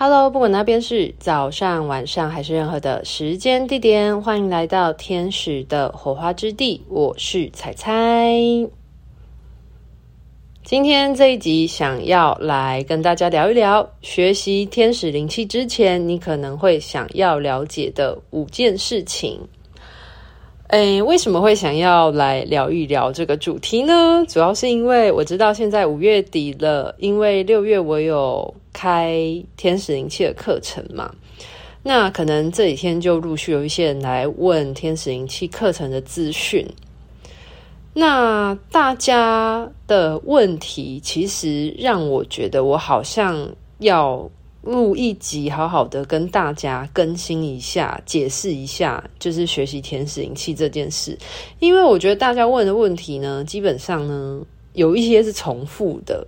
Hello，不管那边是早上、晚上还是任何的时间地点，欢迎来到天使的火花之地。我是彩彩。今天这一集想要来跟大家聊一聊，学习天使灵气之前，你可能会想要了解的五件事情。诶，为什么会想要来聊一聊这个主题呢？主要是因为我知道现在五月底了，因为六月我有。开天使灵气的课程嘛，那可能这几天就陆续有一些人来问天使灵气课程的资讯。那大家的问题其实让我觉得我好像要录一集，好好的跟大家更新一下，解释一下，就是学习天使灵气这件事。因为我觉得大家问的问题呢，基本上呢有一些是重复的，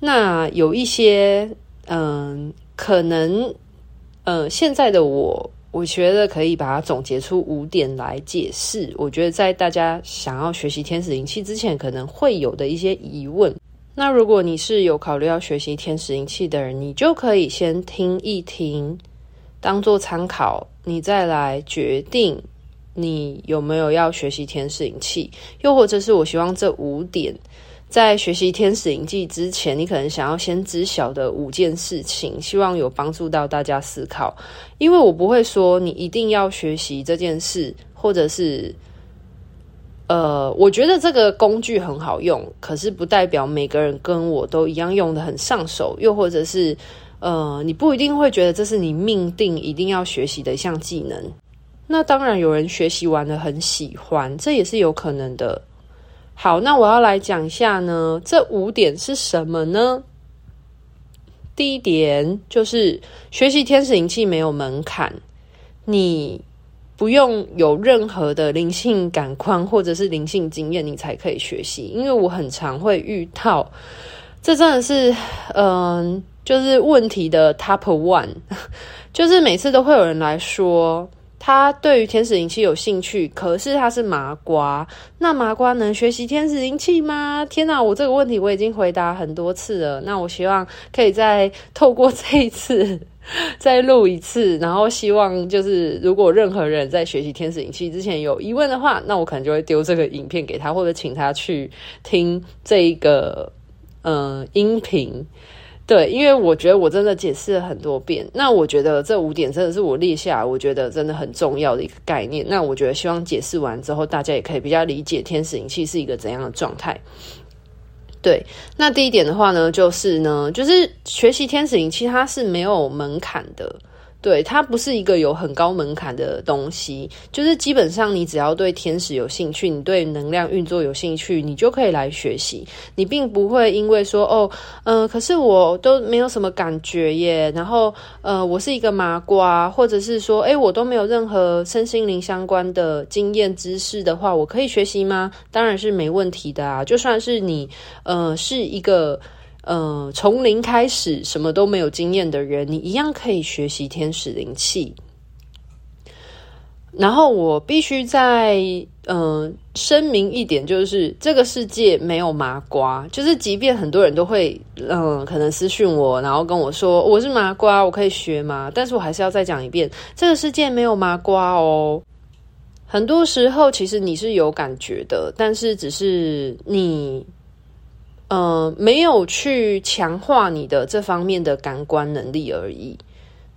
那有一些。嗯，可能，呃，现在的我，我觉得可以把它总结出五点来解释。我觉得在大家想要学习天使灵气之前，可能会有的一些疑问。那如果你是有考虑要学习天使灵气的人，你就可以先听一听，当做参考，你再来决定你有没有要学习天使灵气。又或者是我希望这五点。在学习天使灵气之前，你可能想要先知晓的五件事情，希望有帮助到大家思考。因为我不会说你一定要学习这件事，或者是，呃，我觉得这个工具很好用，可是不代表每个人跟我都一样用的很上手。又或者是，呃，你不一定会觉得这是你命定一定要学习的一项技能。那当然，有人学习完了很喜欢，这也是有可能的。好，那我要来讲一下呢，这五点是什么呢？第一点就是学习天使灵气没有门槛，你不用有任何的灵性感官或者是灵性经验，你才可以学习。因为我很常会遇到，这真的是，嗯、就是问题的 top one，就是每次都会有人来说。他对于天使灵气有兴趣，可是他是麻瓜。那麻瓜能学习天使灵气吗？天哪，我这个问题我已经回答很多次了。那我希望可以再透过这一次 再录一次，然后希望就是如果任何人在学习天使灵气之前有疑问的话，那我可能就会丢这个影片给他，或者请他去听这一个呃音频。对，因为我觉得我真的解释了很多遍，那我觉得这五点真的是我列下来，我觉得真的很重要的一个概念。那我觉得希望解释完之后，大家也可以比较理解天使灵气是一个怎样的状态。对，那第一点的话呢，就是呢，就是学习天使灵气它是没有门槛的。对，它不是一个有很高门槛的东西，就是基本上你只要对天使有兴趣，你对能量运作有兴趣，你就可以来学习。你并不会因为说哦，嗯、可是我都没有什么感觉耶，然后呃，我是一个麻瓜，或者是说，诶，我都没有任何身心灵相关的经验知识的话，我可以学习吗？当然是没问题的啊，就算是你呃是一个。呃，从零开始，什么都没有经验的人，你一样可以学习天使灵气。然后我必须再呃声明一点，就是这个世界没有麻瓜，就是即便很多人都会嗯、可能私讯我，然后跟我说我是麻瓜，我可以学吗？但是我还是要再讲一遍，这个世界没有麻瓜哦。很多时候其实你是有感觉的，但是只是你。呃，没有去强化你的这方面的感官能力而已，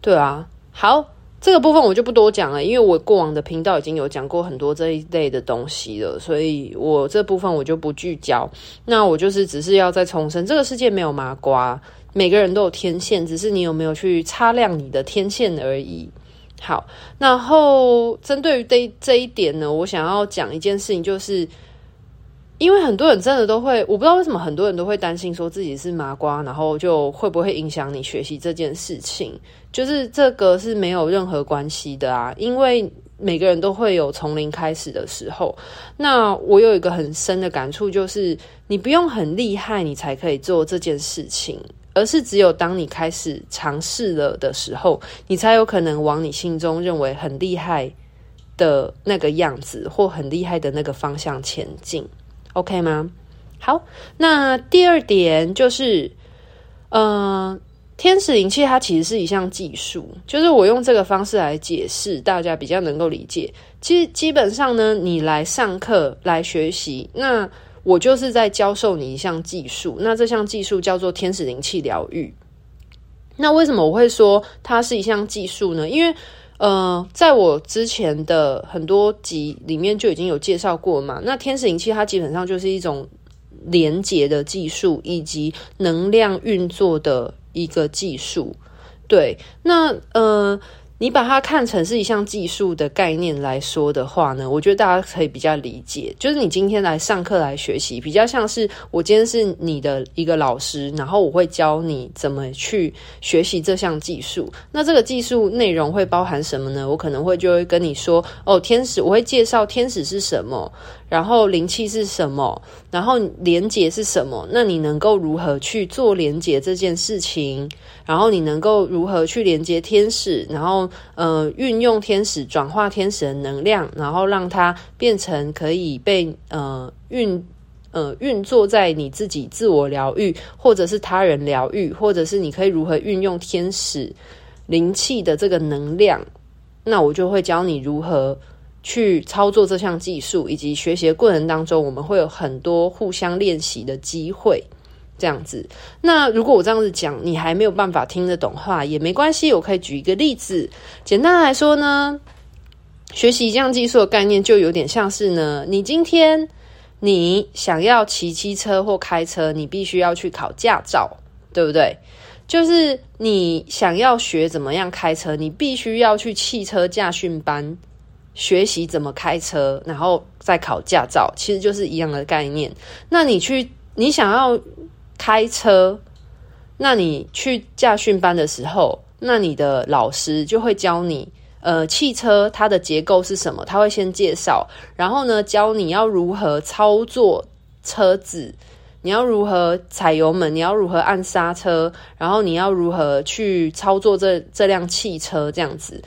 对啊。好，这个部分我就不多讲了，因为我过往的频道已经有讲过很多这一类的东西了，所以我这部分我就不聚焦。那我就是只是要再重申，这个世界没有麻瓜，每个人都有天线，只是你有没有去擦亮你的天线而已。好，然后针对于这这一点呢，我想要讲一件事情，就是。因为很多人真的都会，我不知道为什么很多人都会担心说自己是麻瓜，然后就会不会影响你学习这件事情？就是这个是没有任何关系的啊，因为每个人都会有从零开始的时候。那我有一个很深的感触，就是你不用很厉害，你才可以做这件事情，而是只有当你开始尝试了的时候，你才有可能往你心中认为很厉害的那个样子，或很厉害的那个方向前进。OK 吗？好，那第二点就是，呃，天使灵气它其实是一项技术，就是我用这个方式来解释，大家比较能够理解。其实基本上呢，你来上课来学习，那我就是在教授你一项技术，那这项技术叫做天使灵气疗愈。那为什么我会说它是一项技术呢？因为呃，在我之前的很多集里面就已经有介绍过嘛。那天使灵气它基本上就是一种连接的技术，以及能量运作的一个技术。对，那呃。你把它看成是一项技术的概念来说的话呢，我觉得大家可以比较理解。就是你今天来上课来学习，比较像是我今天是你的一个老师，然后我会教你怎么去学习这项技术。那这个技术内容会包含什么呢？我可能会就会跟你说，哦，天使，我会介绍天使是什么。然后灵气是什么？然后连结是什么？那你能够如何去做连结这件事情？然后你能够如何去连接天使？然后呃，运用天使转化天使的能量，然后让它变成可以被呃运呃运作在你自己自我疗愈，或者是他人疗愈，或者是你可以如何运用天使灵气的这个能量？那我就会教你如何。去操作这项技术，以及学习的过程当中，我们会有很多互相练习的机会，这样子。那如果我这样子讲，你还没有办法听得懂话，也没关系，我可以举一个例子。简单来说呢，学习一项技术的概念就有点像是呢，你今天你想要骑机车或开车，你必须要去考驾照，对不对？就是你想要学怎么样开车，你必须要去汽车驾训班。学习怎么开车，然后再考驾照，其实就是一样的概念。那你去，你想要开车，那你去驾训班的时候，那你的老师就会教你，呃，汽车它的结构是什么？他会先介绍，然后呢，教你要如何操作车子，你要如何踩油门，你要如何按刹车，然后你要如何去操作这这辆汽车，这样子。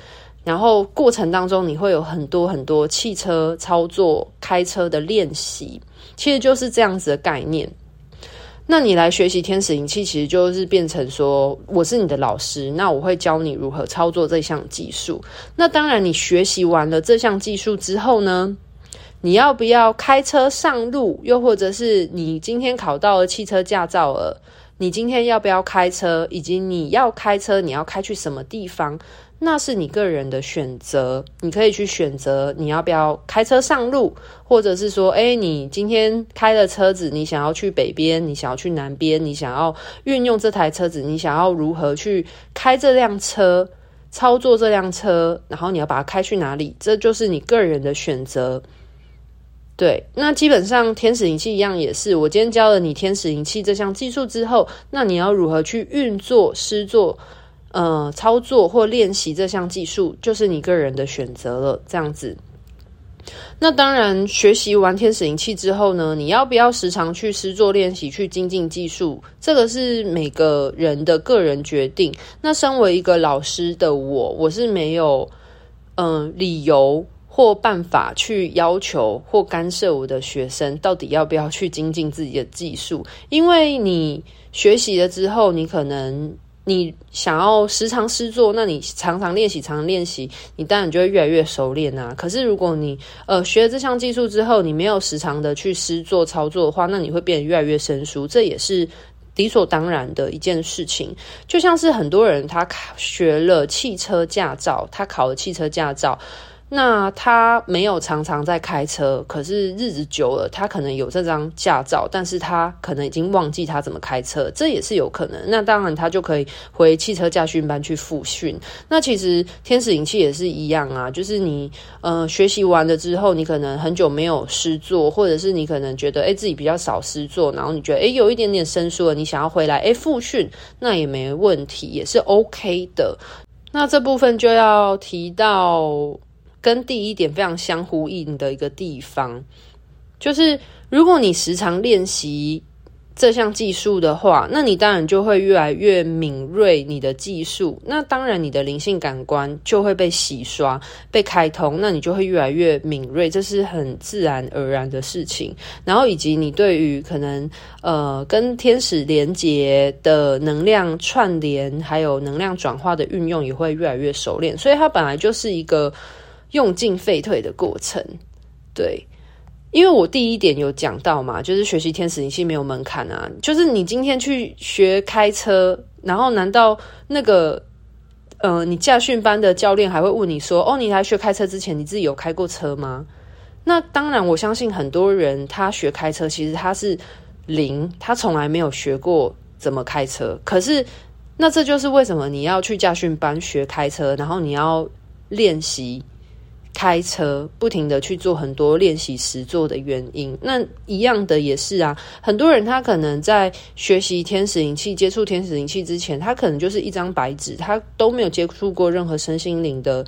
然后过程当中，你会有很多很多汽车操作、开车的练习，其实就是这样子的概念。那你来学习天使灵气，其实就是变成说，我是你的老师，那我会教你如何操作这项技术。那当然，你学习完了这项技术之后呢，你要不要开车上路？又或者是你今天考到了汽车驾照了，你今天要不要开车？以及你要开车，你要开去什么地方？那是你个人的选择，你可以去选择你要不要开车上路，或者是说，诶，你今天开了车子，你想要去北边，你想要去南边，你想要运用这台车子，你想要如何去开这辆车，操作这辆车，然后你要把它开去哪里，这就是你个人的选择。对，那基本上天使灵气一样也是，我今天教了你天使灵气这项技术之后，那你要如何去运作、施作？呃，操作或练习这项技术，就是你个人的选择了。这样子，那当然，学习完天使灵气之后呢，你要不要时常去实作练习，去精进技术？这个是每个人的个人决定。那身为一个老师的我，我是没有嗯、理由或办法去要求或干涉我的学生到底要不要去精进自己的技术，因为你学习了之后，你可能。你想要时常施作，那你常常练习，常常练习，你当然就会越来越熟练啊。可是如果你呃学了这项技术之后，你没有时常的去施作操作的话，那你会变得越来越生疏，这也是理所当然的一件事情。就像是很多人他学了汽车驾照，他考了汽车驾照。那他没有常常在开车，可是日子久了，他可能有这张驾照，但是他可能已经忘记他怎么开车，这也是有可能。那当然，他就可以回汽车驾训班去复训。那其实天使灵气也是一样啊，就是你呃学习完了之后，你可能很久没有施作，或者是你可能觉得诶自己比较少施作，然后你觉得诶有一点点生疏了，你想要回来诶复训，那也没问题，也是 OK 的。那这部分就要提到。跟第一点非常相呼应的一个地方，就是如果你时常练习这项技术的话，那你当然就会越来越敏锐你的技术，那当然你的灵性感官就会被洗刷、被开通，那你就会越来越敏锐，这是很自然而然的事情。然后以及你对于可能呃跟天使连接的能量串联，还有能量转化的运用也会越来越熟练，所以它本来就是一个用进废退的过程，对。因为我第一点有讲到嘛，就是学习天使灵气没有门槛啊，就是你今天去学开车，然后难道那个呃，你驾训班的教练还会问你说，哦，你来学开车之前，你自己有开过车吗？那当然，我相信很多人他学开车，其实他是零，他从来没有学过怎么开车。可是，那这就是为什么你要去驾训班学开车，然后你要练习。开车不停的去做很多练习实做的原因，那一样的也是啊。很多人他可能在学习天使灵气、接触天使灵气之前，他可能就是一张白纸，他都没有接触过任何身心灵的。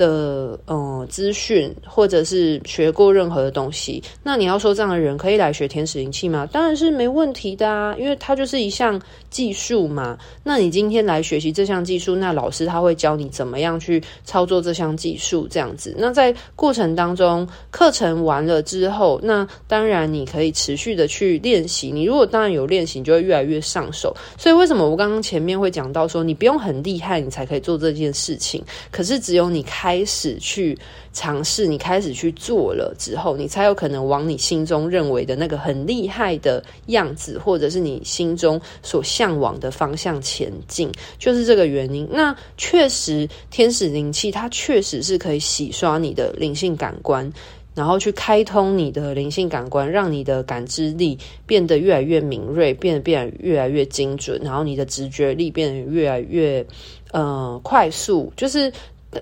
的嗯资讯，或者是学过任何的东西，那你要说这样的人可以来学天使灵气吗？当然是没问题的啊，因为它就是一项技术嘛。那你今天来学习这项技术，那老师他会教你怎么样去操作这项技术，这样子。那在过程当中，课程完了之后，那当然你可以持续的去练习。你如果当然有练习，你就会越来越上手。所以为什么我刚刚前面会讲到说，你不用很厉害，你才可以做这件事情？可是只有你开。开始去尝试，你开始去做了之后，你才有可能往你心中认为的那个很厉害的样子，或者是你心中所向往的方向前进，就是这个原因。那确实，天使灵气它确实是可以洗刷你的灵性感官，然后去开通你的灵性感官，让你的感知力变得越来越敏锐，变得变得越来越精准，然后你的直觉力变得越来越呃快速，就是。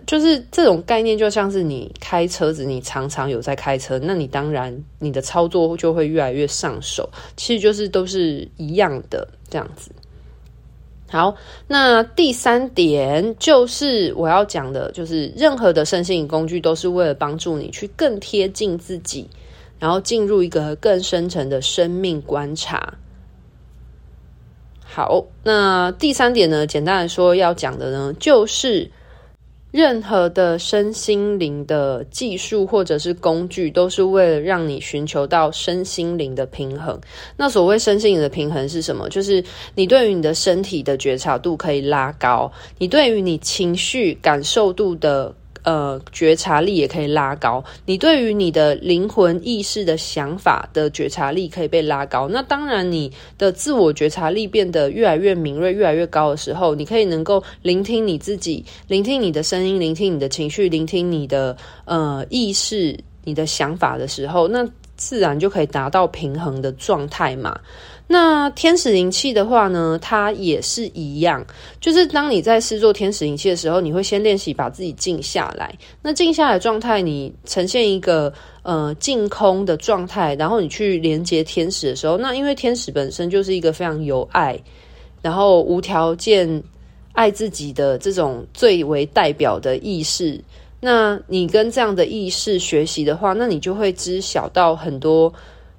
就是这种概念，就像是你开车子，你常常有在开车，那你当然你的操作就会越来越上手。其实就是都是一样的这样子。好，那第三点就是我要讲的，就是任何的身心灵工具都是为了帮助你去更贴近自己，然后进入一个更深层的生命观察。好，那第三点呢，简单来说要讲的呢，就是。任何的身心灵的技术或者是工具，都是为了让你寻求到身心灵的平衡。那所谓身心灵的平衡是什么？就是你对于你的身体的觉察度可以拉高，你对于你情绪感受度的。呃，觉察力也可以拉高，你对于你的灵魂意识的想法的觉察力可以被拉高。那当然，你的自我觉察力变得越来越敏锐、越来越高的时候，你可以能够聆听你自己，聆听你的声音，聆听你的情绪，聆听你的呃意识、你的想法的时候，那自然就可以达到平衡的状态嘛。那天使灵气的话呢，它也是一样，就是当你在试做天使灵气的时候，你会先练习把自己静下来。那静下来状态，你呈现一个呃静空的状态，然后你去连接天使的时候，那因为天使本身就是一个非常有爱，然后无条件爱自己的这种最为代表的意识。那你跟这样的意识学习的话，那你就会知晓到很多。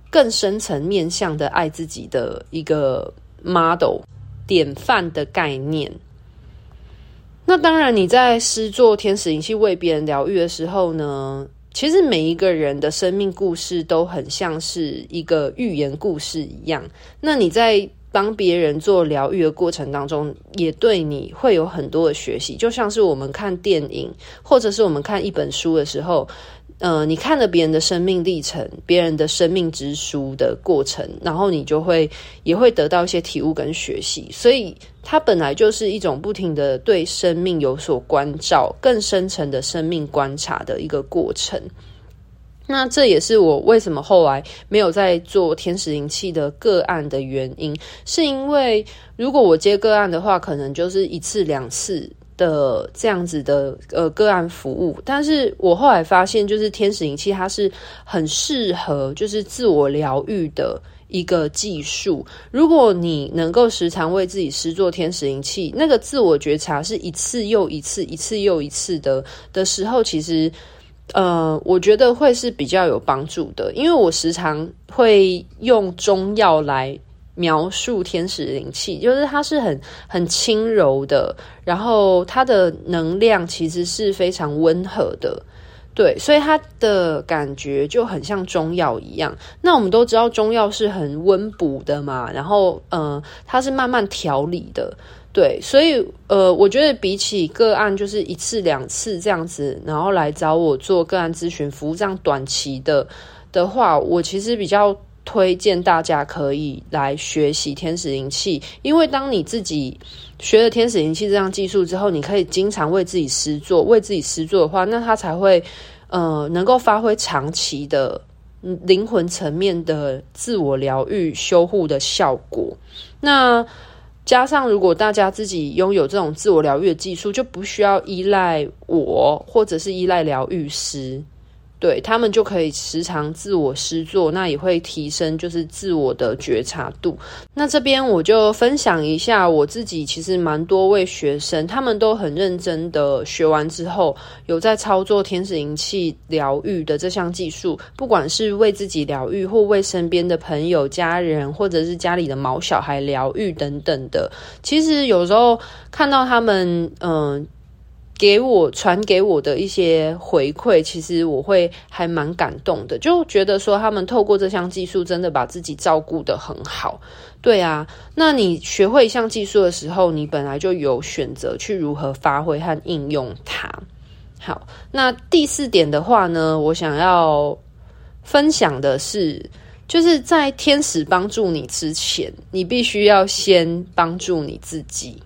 更深层面向的爱自己的一个 model 典范的概念。那当然，你在施作天使灵气为别人疗愈的时候呢，其实每一个人的生命故事都很像是一个寓言故事一样。那你在帮别人做疗愈的过程当中，也对你会有很多的学习，就像是我们看电影，或者是我们看一本书的时候。呃，你看了别人的生命历程，别人的生命之书的过程，然后你就会也会得到一些体悟跟学习，所以它本来就是一种不停的对生命有所关照、更深层的生命观察的一个过程。那这也是我为什么后来没有在做天使灵气的个案的原因，是因为如果我接个案的话，可能就是一次两次。的这样子的呃个案服务，但是我后来发现，就是天使灵气它是很适合就是自我疗愈的一个技术。如果你能够时常为自己施做天使灵气，那个自我觉察是一次又一次、一次又一次的的时候，其实呃，我觉得会是比较有帮助的，因为我时常会用中药来。描述天使灵气，就是它是很很轻柔的，然后它的能量其实是非常温和的。对，所以它的感觉就很像中药一样。那我们都知道中药是很温补的嘛，然后呃，它是慢慢调理的。对，所以呃，我觉得比起个案就是一次两次这样子，然后来找我做个案咨询服务这样短期的的话，我其实比较推荐大家可以来学习天使灵气，因为当你自己学了天使灵气这项技术之后，你可以经常为自己施作，为自己施作的话，那它才会呃能够发挥长期的灵魂层面的自我疗愈修护的效果。那加上如果大家自己拥有这种自我疗愈的技术，就不需要依赖我，或者是依赖疗愈师。对，他们就可以时常自我施作，那也会提升就是自我的觉察度。那这边我就分享一下我自己，其实蛮多位学生，他们都很认真的学完之后，有在操作天使灵气疗愈的这项技术，不管是为自己疗愈，或为身边的朋友、家人，或者是家里的毛小孩疗愈等等的。其实有时候看到他们，嗯、给我传给我的一些回馈，其实我会还蛮感动的，就觉得说他们透过这项技术，真的把自己照顾得很好。对啊，那你学会一项技术的时候，你本来就有选择去如何发挥和应用它。好，那第四点的话呢，我想要分享的是，就是在天使帮助你之前，你必须要先帮助你自己。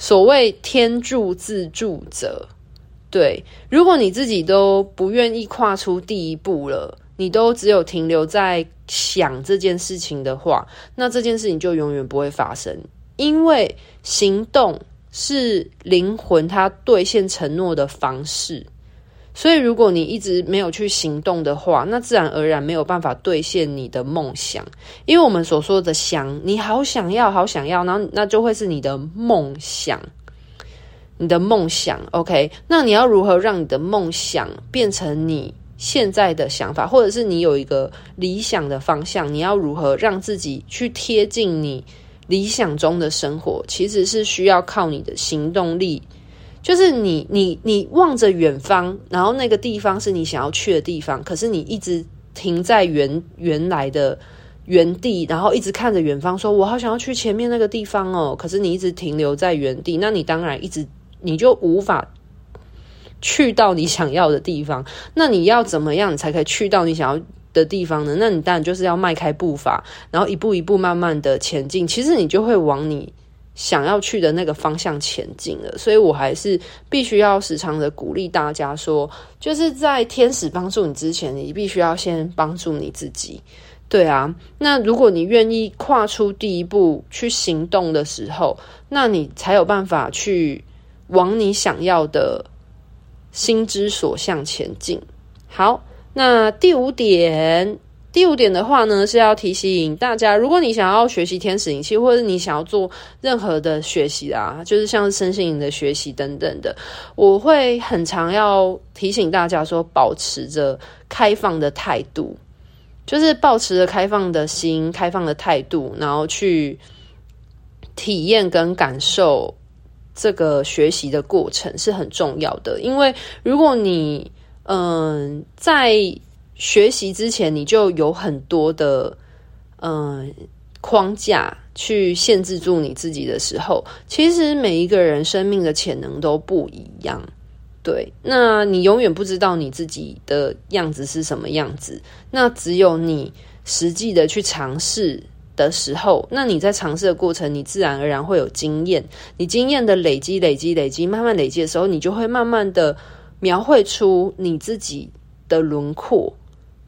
所谓天助自助者，对，如果你自己都不愿意跨出第一步了，你都只有停留在想这件事情的话，那这件事情就永远不会发生，因为行动是灵魂它兑现承诺的方式。所以，如果你一直没有去行动的话，那自然而然没有办法兑现你的梦想。因为我们所说的想，你好想要，好想要，然后那就会是你的梦想，你的梦想。OK，那你要如何让你的梦想变成你现在的想法，或者是你有一个理想的方向，你要如何让自己去贴近你理想中的生活？其实是需要靠你的行动力。就是你，你，你望着远方，然后那个地方是你想要去的地方，可是你一直停在原原来的原地，然后一直看着远方，说：“我好想要去前面那个地方哦。”可是你一直停留在原地，那你当然一直你就无法去到你想要的地方。那你要怎么样才可以去到你想要的地方呢？那你当然就是要迈开步伐，然后一步一步慢慢的前进。其实你就会往你。想要去的那个方向前进了，所以我还是必须要时常的鼓励大家说，就是在天使帮助你之前，你必须要先帮助你自己。对啊，那如果你愿意跨出第一步去行动的时候，那你才有办法去往你想要的心之所向前进。好，那第五点。第五点的话呢，是要提醒大家，如果你想要学习天使灵气，或者你想要做任何的学习啊，就是像身心灵的学习等等的，我会很常要提醒大家说，保持着开放的态度，就是保持着开放的心、开放的态度，然后去体验跟感受这个学习的过程是很重要的。因为如果你嗯、在学习之前，你就有很多的嗯、框架去限制住你自己的时候，其实每一个人生命的潜能都不一样。对，那你永远不知道你自己的样子是什么样子。那只有你实际的去尝试的时候，那你在尝试的过程，你自然而然会有经验。你经验的累积、累积、累积，慢慢累积的时候，你就会慢慢的描绘出你自己的轮廓。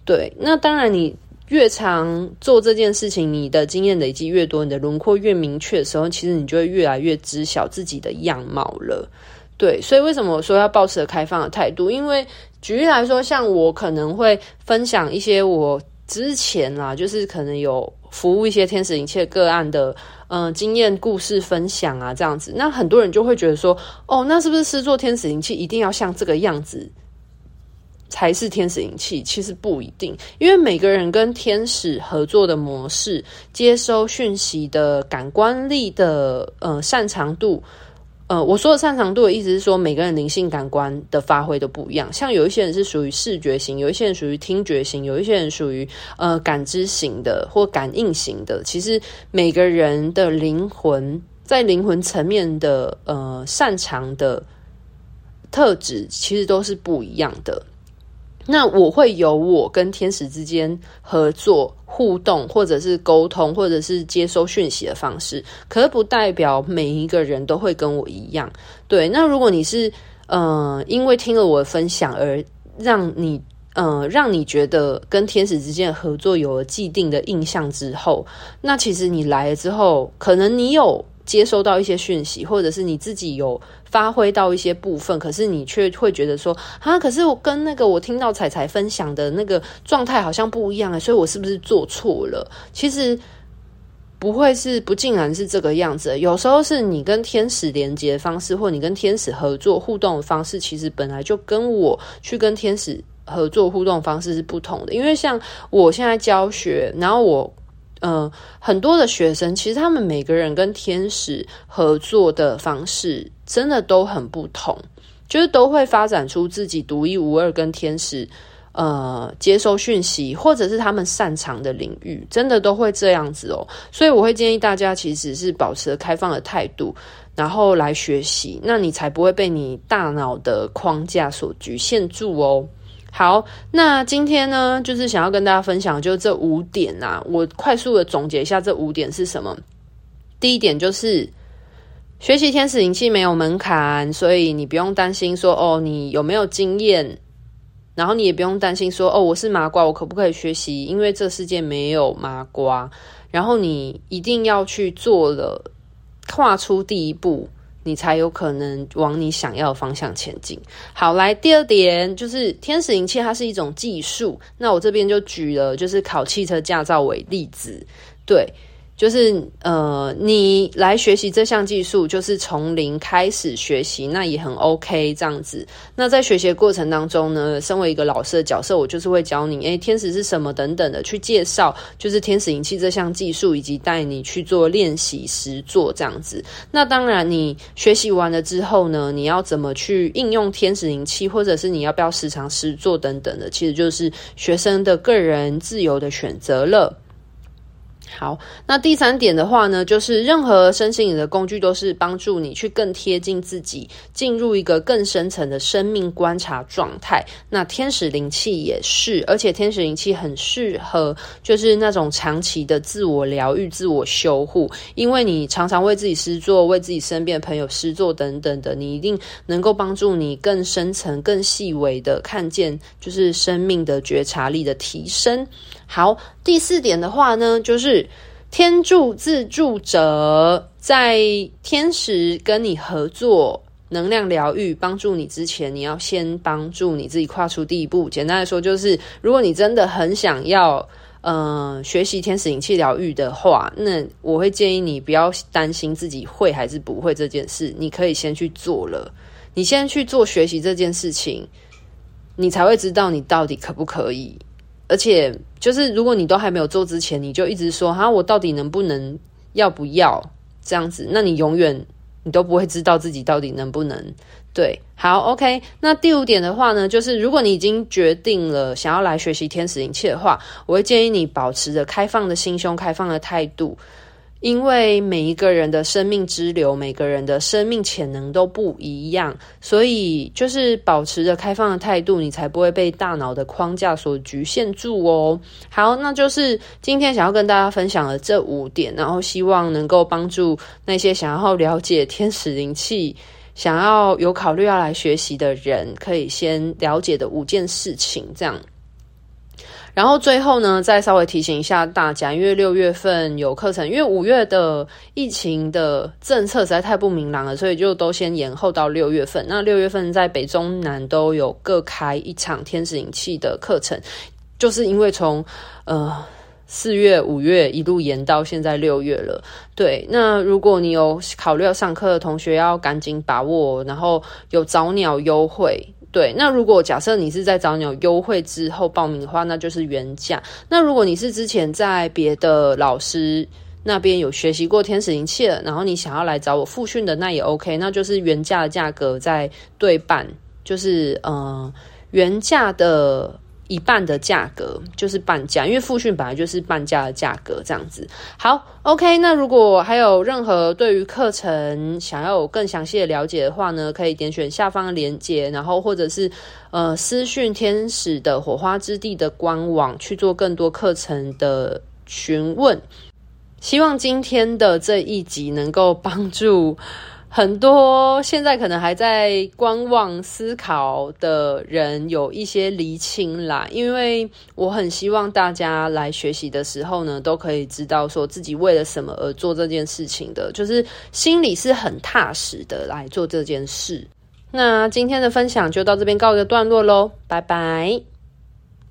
对，那当然，你越常做这件事情，你的经验累积越多，你的轮廓越明确的时候，其实你就会越来越知晓自己的样貌了。对，所以为什么我说要保持开放的态度？因为举例来说，像我可能会分享一些我之前啊，就是可能有服务一些天使灵气个案的，嗯、呃，经验故事分享啊，这样子，那很多人就会觉得说，哦，那是不是施作天使灵气一定要像这个样子？才是天使灵气，其实不一定，因为每个人跟天使合作的模式、接收讯息的感官力的呃擅长度。呃，我说的擅长度的意思是说，每个人灵性感官的发挥都不一样。像有一些人是属于视觉型，有一些人属于听觉型，有一些人属于呃感知型的或感应型的。其实每个人的灵魂在灵魂层面的呃擅长的特质，其实都是不一样的。那我会有我跟天使之间合作、互动，或者是沟通，或者是接收讯息的方式，可不代表每一个人都会跟我一样。对，那如果你是呃，因为听了我的分享而让你呃，让你觉得跟天使之间的合作有了既定的印象之后，那其实你来了之后，可能你有。接收到一些讯息，或者是你自己有发挥到一些部分，可是你却会觉得说啊，可是我跟那个我听到彩彩分享的那个状态好像不一样，所以我是不是做错了？其实不会是，不尽然是这个样子。有时候是你跟天使连接的方式，或你跟天使合作互动的方式，其实本来就跟我去跟天使合作互动方式是不同的。因为像我现在教学，然后我。嗯、很多的学生其实他们每个人跟天使合作的方式真的都很不同，就是都会发展出自己独一无二跟天使呃接收讯息，或者是他们擅长的领域，真的都会这样子哦。所以我会建议大家其实是保持开放的态度，然后来学习，那你才不会被你大脑的框架所局限住哦。好，那今天呢，就是想要跟大家分享，就这五点啊，我快速的总结一下这五点是什么。第一点就是学习天使灵气没有门槛，所以你不用担心说哦，你有没有经验，然后你也不用担心说哦，我是麻瓜，我可不可以学习？因为这世界没有麻瓜，然后你一定要去做了，跨出第一步。你才有可能往你想要的方向前进。好，来第二点就是天使银器，它是一种技术。那我这边就举了，就是考汽车驾照为例子，对。就是呃，你来学习这项技术，就是从零开始学习，那也很 OK 这样子。那在学习过程当中呢，身为一个老师的角色，我就是会教你，诶，天使是什么等等的，去介绍就是天使灵气这项技术，以及带你去做练习实做这样子。那当然，你学习完了之后呢，你要怎么去应用天使灵气，或者是你要不要时常实做等等的，其实就是学生的个人自由的选择了。好，那第三点的话呢，就是任何身心灵的工具都是帮助你去更贴近自己，进入一个更深层的生命观察状态。那天使灵气也是，而且天使灵气很适合，就是那种长期的自我疗愈、自我修护，因为你常常为自己施作，为自己身边的朋友施作等等的，你一定能够帮助你更深层、更细微的看见，就是生命的觉察力的提升。好，第四点的话呢，就是天助自助者，在天使跟你合作、能量疗愈、帮助你之前，你要先帮助你自己跨出第一步。简单来说，就是如果你真的很想要，嗯、学习天使灵气疗愈的话，那我会建议你不要担心自己会还是不会这件事，你可以先去做了。你先去做学习这件事情，你才会知道你到底可不可以。而且，就是如果你都还没有做之前，你就一直说哈，我到底能不能，要不要这样子？那你永远你都不会知道自己到底能不能。对，好，OK。那第五点的话呢，就是如果你已经决定了想要来学习天使灵气的话，我会建议你保持着开放的心胸、开放的态度。因为每一个人的生命之流，每个人的生命潜能都不一样，所以就是保持着开放的态度，你才不会被大脑的框架所局限住哦。好，那就是今天想要跟大家分享的这五点，然后希望能够帮助那些想要了解天使灵气、想要有考虑要来学习的人，可以先了解的五件事情，这样。然后最后呢，再稍微提醒一下大家，因为六月份有课程，因为五月的疫情的政策实在太不明朗了，所以就都先延后到六月份。那六月份在北中南都有各开一场天使灵气的课程，就是因为从呃四月、五月一路延到现在六月了。对，那如果你有考虑要上课的同学，要赶紧把握，然后有早鸟优惠。对，那如果假设你是在找你有优惠之后报名的话，那就是原价。那如果你是之前在别的老师那边有学习过天使灵气了，然后你想要来找我复训的，那也 OK，那就是原价的价格在对半，就是嗯原价的。一半的价格就是半价，因为复训本来就是半价的价格，这样子。好，OK。那如果还有任何对于课程想要有更详细的了解的话呢，可以点选下方的链接，然后或者是呃私讯天使的火花之地的官网去做更多课程的询问。希望今天的这一集能够帮助。很多现在可能还在观望思考的人有一些厘清啦，因为我很希望大家来学习的时候呢，都可以知道说自己为了什么而做这件事情的，就是心里是很踏实的来做这件事。那今天的分享就到这边告一个段落喽，拜拜。